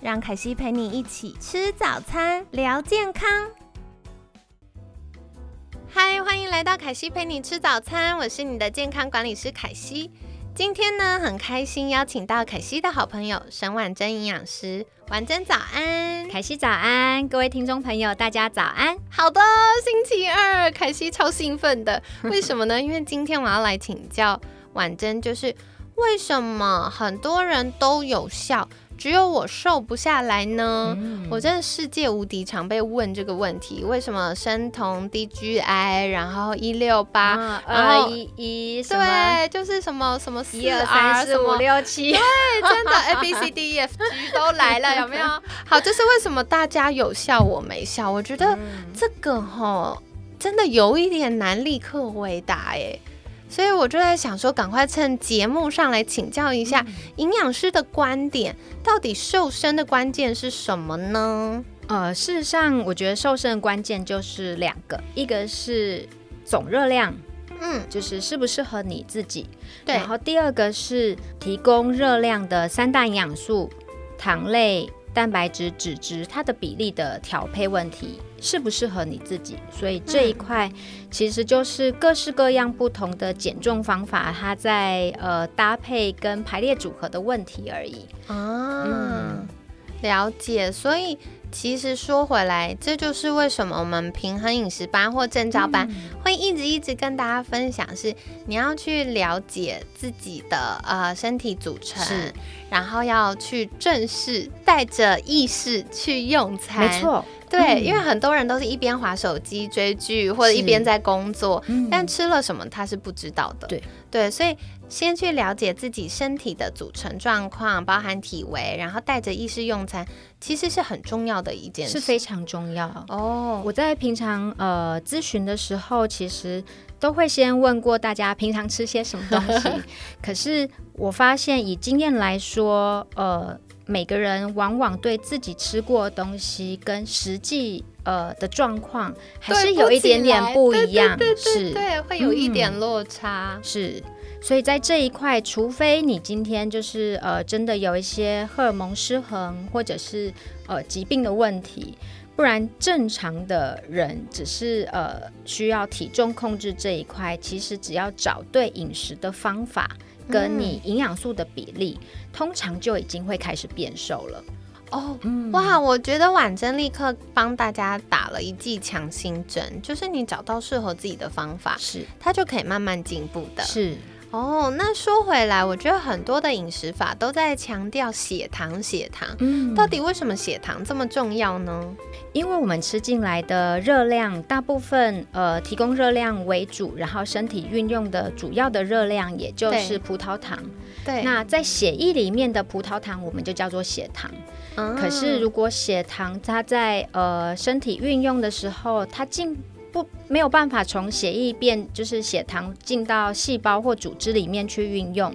让凯西陪你一起吃早餐，聊健康。嗨，欢迎来到凯西陪你吃早餐，我是你的健康管理师凯西。今天呢，很开心邀请到凯西的好朋友沈婉珍营养师。婉珍早安，凯西早安，各位听众朋友，大家早安。好的，星期二，凯西超兴奋的。为什么呢？因为今天我要来请教婉珍，就是为什么很多人都有效。只有我瘦不下来呢，我真的世界无敌常被问这个问题，为什么生酮 DGI，然后一六八，然后一一对，就是什么什么一二三四五六七，对，真的 A B C D E F G 都来了，有没有？好，这是为什么大家有效我没效？我觉得这个哈，真的有一点难立刻回答哎。所以我就在想说，赶快趁节目上来请教一下营养师的观点，到底瘦身的关键是什么呢？呃，事实上，我觉得瘦身的关键就是两个，一个是总热量，嗯，就是适不适合你自己，对。然后第二个是提供热量的三大营养素，糖类。蛋白质、脂质，它的比例的调配问题适不适合你自己？所以这一块其实就是各式各样不同的减重方法，它在呃搭配跟排列组合的问题而已。啊，了解。所以。其实说回来，这就是为什么我们平衡饮食班或正照班会一直一直跟大家分享，是你要去了解自己的呃身体组成，然后要去正视，带着意识去用餐。没错。对，因为很多人都是一边划手机追剧，或者一边在工作，但吃了什么他是不知道的。对对，所以先去了解自己身体的组成状况，包含体围，然后带着意识用餐，其实是很重要的一件事，是非常重要哦。我在平常呃咨询的时候，其实都会先问过大家平常吃些什么东西，可是我发现以经验来说，呃。每个人往往对自己吃过的东西跟实际呃的状况还是有一点点不一样，是，对，会有一点落差，是。所以在这一块，除非你今天就是呃真的有一些荷尔蒙失衡或者是呃疾病的问题，不然正常的人只是呃需要体重控制这一块，其实只要找对饮食的方法。跟你营养素的比例，通常就已经会开始变瘦了。哦，哇，我觉得婉珍立刻帮大家打了一剂强心针，就是你找到适合自己的方法，是它就可以慢慢进步的。是。哦，那说回来，我觉得很多的饮食法都在强调血糖，血糖，嗯，到底为什么血糖这么重要呢？因为我们吃进来的热量，大部分呃提供热量为主，然后身体运用的主要的热量也就是葡萄糖。对，那在血液里面的葡萄糖，我们就叫做血糖。可是如果血糖它在呃身体运用的时候，它进不没有办法从血液变，就是血糖进到细胞或组织里面去运用，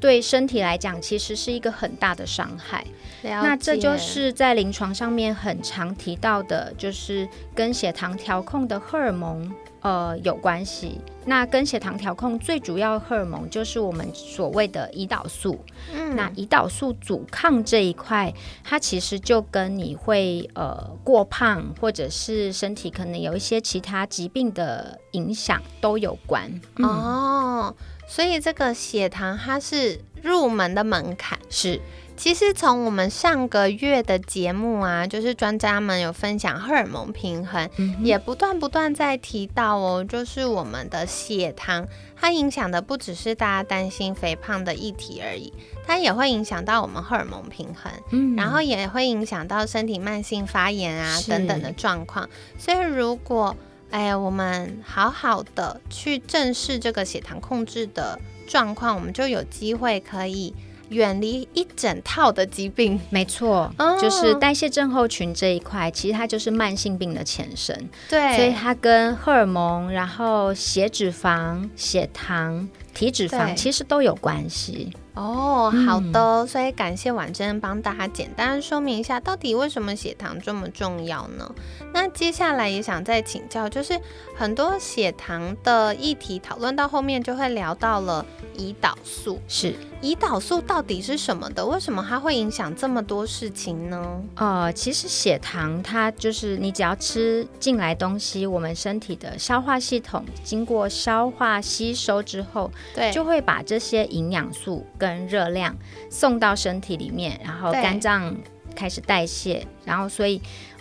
对身体来讲其实是一个很大的伤害。那这就是在临床上面很常提到的，就是跟血糖调控的荷尔蒙。呃，有关系。那跟血糖调控最主要荷尔蒙就是我们所谓的胰岛素。嗯，那胰岛素阻抗这一块，它其实就跟你会呃过胖，或者是身体可能有一些其他疾病的影响都有关。哦，所以这个血糖它是入门的门槛是。其实从我们上个月的节目啊，就是专家们有分享荷尔蒙平衡，也不断不断在提到哦，就是我们的血糖，它影响的不只是大家担心肥胖的议题而已，它也会影响到我们荷尔蒙平衡，嗯，然后也会影响到身体慢性发炎啊等等的状况。所以如果哎，我们好好的去正视这个血糖控制的状况，我们就有机会可以。远离一整套的疾病。没错，就是代谢症候群这一块，其实它就是慢性病的前身。对，所以它跟荷尔蒙、然后血脂肪、血糖、体脂肪其实都有关系。哦，好的，所以感谢婉珍帮大家简单说明一下，到底为什么血糖这么重要呢？那接下来也想再请教，就是很多血糖的议题讨论到后面就会聊到了胰岛素，是胰岛素到底是什么的？为什么它会影响这么多事情呢？呃，其实血糖它就是你只要吃进来东西，我们身体的消化系统经过消化吸收之后，对，就会把这些营养素。跟热量送到身体里面，然后肝脏开始代谢，然后所以，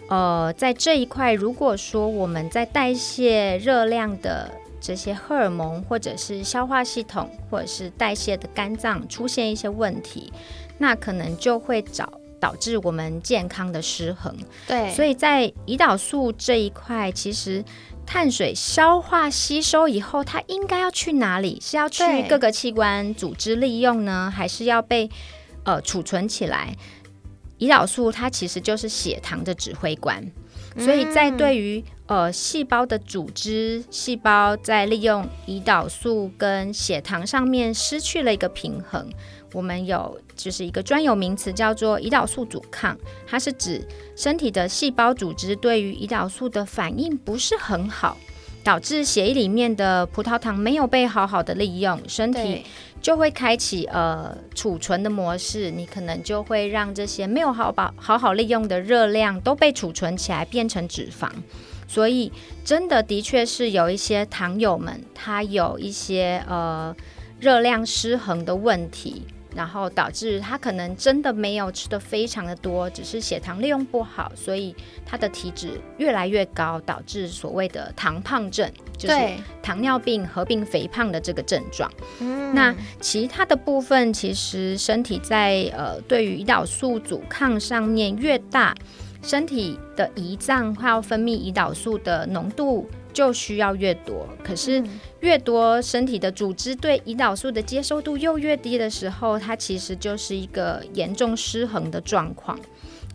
呃，在这一块，如果说我们在代谢热量的这些荷尔蒙，或者是消化系统，或者是代谢的肝脏出现一些问题，那可能就会找导致我们健康的失衡。对，所以在胰岛素这一块，其实。碳水消化吸收以后，它应该要去哪里？是要去各个器官组织利用呢，还是要被呃储存起来？胰岛素它其实就是血糖的指挥官，所以在对于呃细胞的组织，细胞在利用胰岛素跟血糖上面失去了一个平衡。我们有就是一个专有名词叫做胰岛素阻抗，它是指身体的细胞组织对于胰岛素的反应不是很好，导致血液里面的葡萄糖没有被好好的利用，身体就会开启呃储存的模式，你可能就会让这些没有好把好好利用的热量都被储存起来变成脂肪，所以真的的确是有一些糖友们他有一些呃热量失衡的问题。然后导致他可能真的没有吃的非常的多，只是血糖利用不好，所以他的体脂越来越高，导致所谓的糖胖症，就是糖尿病合并肥胖的这个症状。那其他的部分，其实身体在呃对于胰岛素阻抗上面越大，身体的胰脏它要分泌胰岛素的浓度。就需要越多，可是越多身体的组织对胰岛素的接受度又越低的时候，它其实就是一个严重失衡的状况。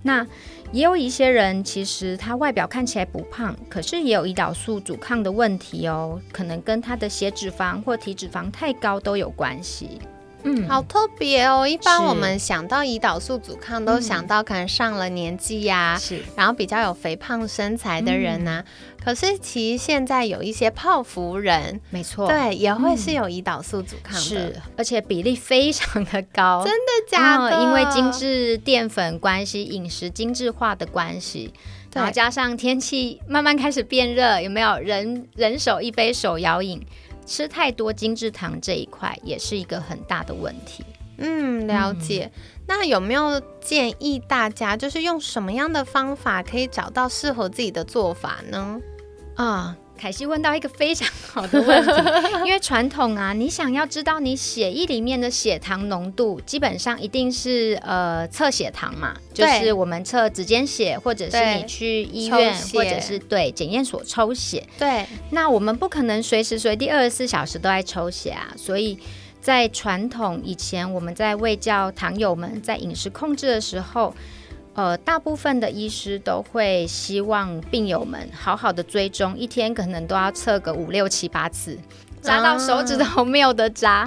那也有一些人，其实他外表看起来不胖，可是也有胰岛素阻抗的问题哦，可能跟他的血脂肪或体脂肪太高都有关系。嗯，好特别哦。一般我们想到胰岛素阻抗，都想到可能上了年纪呀，是，然后比较有肥胖身材的人呐。可是其实现在有一些泡芙人，没错，对，也会是有胰岛素阻抗的，是，而且比例非常的高。真的假的？因为精致淀粉关系，饮食精致化的关系，然后加上天气慢慢开始变热，有没有人人手一杯手摇饮？吃太多精制糖这一块也是一个很大的问题。嗯，了解。那有没有建议大家，就是用什么样的方法可以找到适合自己的做法呢？啊。凯西问到一个非常好的问题，因为传统啊，你想要知道你血液里面的血糖浓度，基本上一定是呃测血糖嘛，就是我们测指尖血，或者是你去医院，或者是对检验所抽血。对，那我们不可能随时随地二十四小时都在抽血啊，所以在传统以前，我们在喂教糖友们在饮食控制的时候。呃，大部分的医师都会希望病友们好好的追踪，一天可能都要测个五六七八次，扎到手指头没有的扎。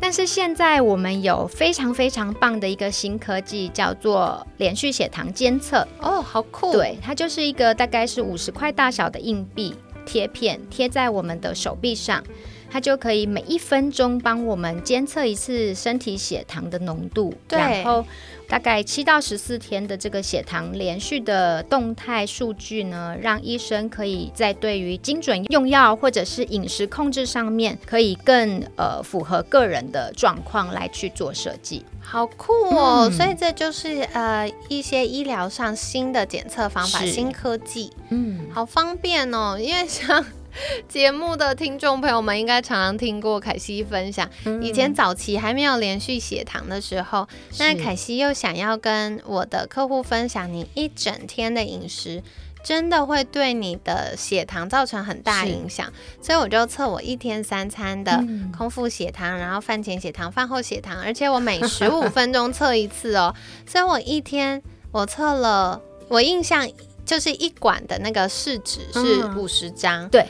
但是现在我们有非常非常棒的一个新科技，叫做连续血糖监测。哦，好酷！对，它就是一个大概是五十块大小的硬币贴片，贴在我们的手臂上。它就可以每一分钟帮我们监测一次身体血糖的浓度，然后大概七到十四天的这个血糖连续的动态数据呢，让医生可以在对于精准用药或者是饮食控制上面，可以更呃符合个人的状况来去做设计。好酷哦！所以这就是呃一些医疗上新的检测方法、新科技，嗯，好方便哦，因为像。节目的听众朋友们应该常常听过凯西分享，以前早期还没有连续血糖的时候，那凯西又想要跟我的客户分享你一整天的饮食真的会对你的血糖造成很大影响。所以我就测我一天三餐的空腹血糖，然后饭前血糖、饭后血糖，而且我每十五 分钟测一次哦。所以我一天我测了，我印象就是一管的那个试纸是五十张，对。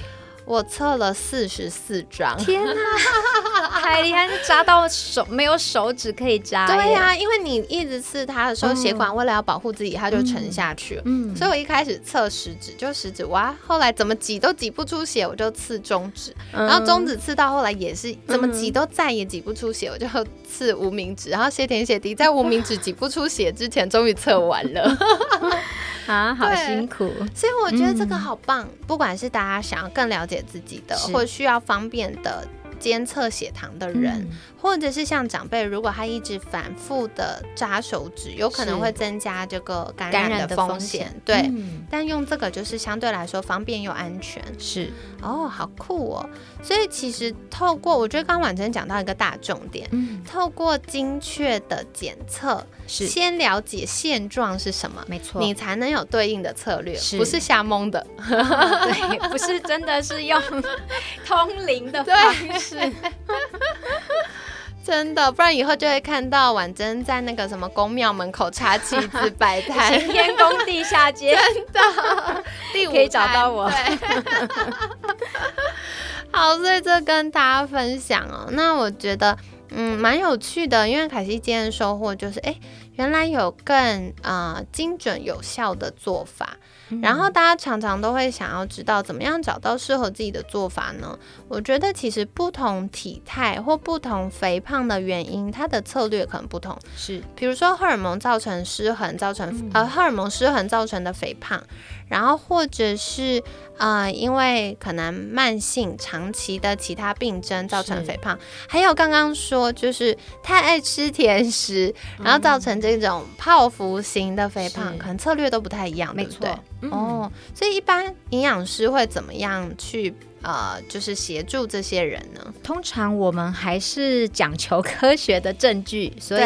我测了四十四张，天哪，太厉害！扎到手没有手指可以扎。对呀，因为你一直刺它的时候，血管为了要保护自己，它就沉下去了。嗯，所以我一开始测食指就食指，哇，后来怎么挤都挤不出血，我就刺中指，然后中指刺到后来也是怎么挤都再也挤不出血，我就刺无名指，然后谢天谢地，在无名指挤不出血之前，终于测完了。啊，好辛苦！所以我觉得这个好棒，不管是大家想要更了解自己的，或需要方便的监测血糖的人。或者是像长辈，如果他一直反复的扎手指，有可能会增加这个感染的风险。对，但用这个就是相对来说方便又安全。是哦，好酷哦！所以其实透过，我觉得刚婉珍讲到一个大重点，嗯，透过精确的检测，是先了解现状是什么，没错，你才能有对应的策略，不是瞎蒙的。对，不是真的是用 通灵的 方式。真的，不然以后就会看到婉珍在那个什么宫庙门口插旗子摆摊，晴天宫地下街，真的，可以找到我。好，所以这跟大家分享哦。那我觉得，嗯，蛮有趣的，因为凯西今天的收获就是，哎，原来有更啊精准有效的做法。然后大家常常都会想要知道怎么样找到适合自己的做法呢？我觉得其实不同体态或不同肥胖的原因，它的策略可能不同。是，比如说荷尔蒙造成失衡，造成呃荷尔蒙失衡造成的肥胖。然后或者是呃，因为可能慢性、长期的其他病症造成肥胖，还有刚刚说就是太爱吃甜食，然后造成这种泡芙型的肥胖，可能策略都不太一样，没错。哦，所以一般营养师会怎么样去呃，就是协助这些人呢？通常我们还是讲求科学的证据，所以。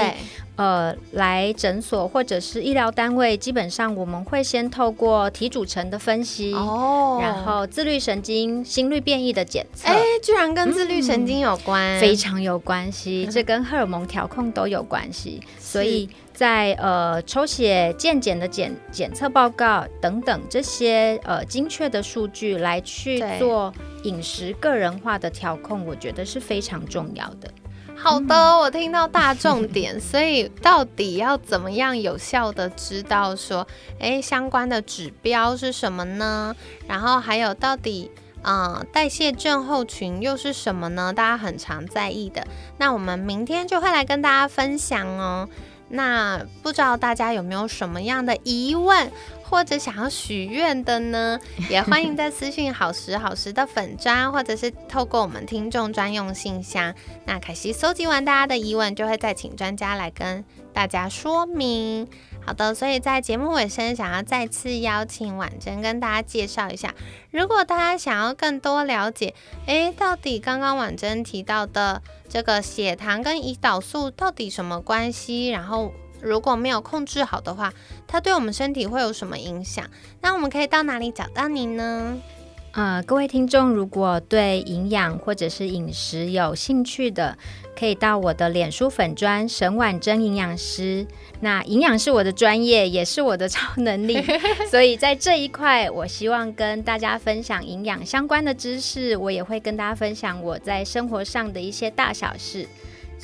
呃，来诊所或者是医疗单位，基本上我们会先透过体组成的分析，哦，然后自律神经心率变异的检测，哎，居然跟自律神经有关，非常有关系，这跟荷尔蒙调控都有关系，所以在呃抽血、健检的检检测报告等等这些呃精确的数据来去做饮食个人化的调控，我觉得是非常重要的。好的，我听到大重点，所以到底要怎么样有效的知道说，哎，相关的指标是什么呢？然后还有到底，嗯，代谢症候群又是什么呢？大家很常在意的，那我们明天就会来跟大家分享哦。那不知道大家有没有什么样的疑问？或者想要许愿的呢，也欢迎在私信好时好时的粉砖，或者是透过我们听众专用信箱。那凯西搜集完大家的疑问，就会再请专家来跟大家说明。好的，所以在节目尾声，想要再次邀请婉珍跟大家介绍一下，如果大家想要更多了解，诶，到底刚刚婉珍提到的这个血糖跟胰岛素到底什么关系？然后。如果没有控制好的话，它对我们身体会有什么影响？那我们可以到哪里找到你呢？呃，各位听众，如果对营养或者是饮食有兴趣的，可以到我的脸书粉砖沈婉珍营养师。那营养是我的专业，也是我的超能力，所以在这一块，我希望跟大家分享营养相关的知识。我也会跟大家分享我在生活上的一些大小事。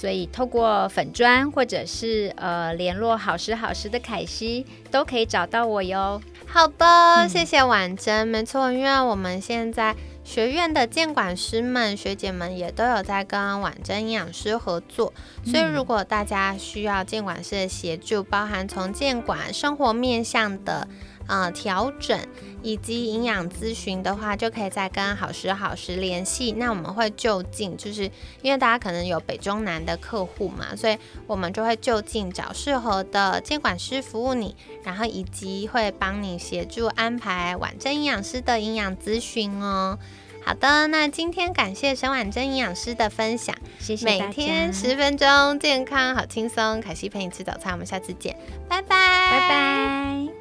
所以透过粉砖或者是呃联络好时好时的凯西，都可以找到我哟。好的，谢谢婉珍。没错，因为我们现在学院的监管师们、学姐们也都有在跟婉珍营养师合作，所以如果大家需要监管师的协助，包含从监管生活面向的。呃，调整以及营养咨询的话，就可以再跟好时好时联系。那我们会就近，就是因为大家可能有北中南的客户嘛，所以我们就会就近找适合的监管师服务你，然后以及会帮你协助安排婉珍营养师的营养咨询哦。好的，那今天感谢沈婉珍营养师的分享，谢谢每天十分钟，健康好轻松，凯西陪你吃早餐，我们下次见，拜拜，拜拜。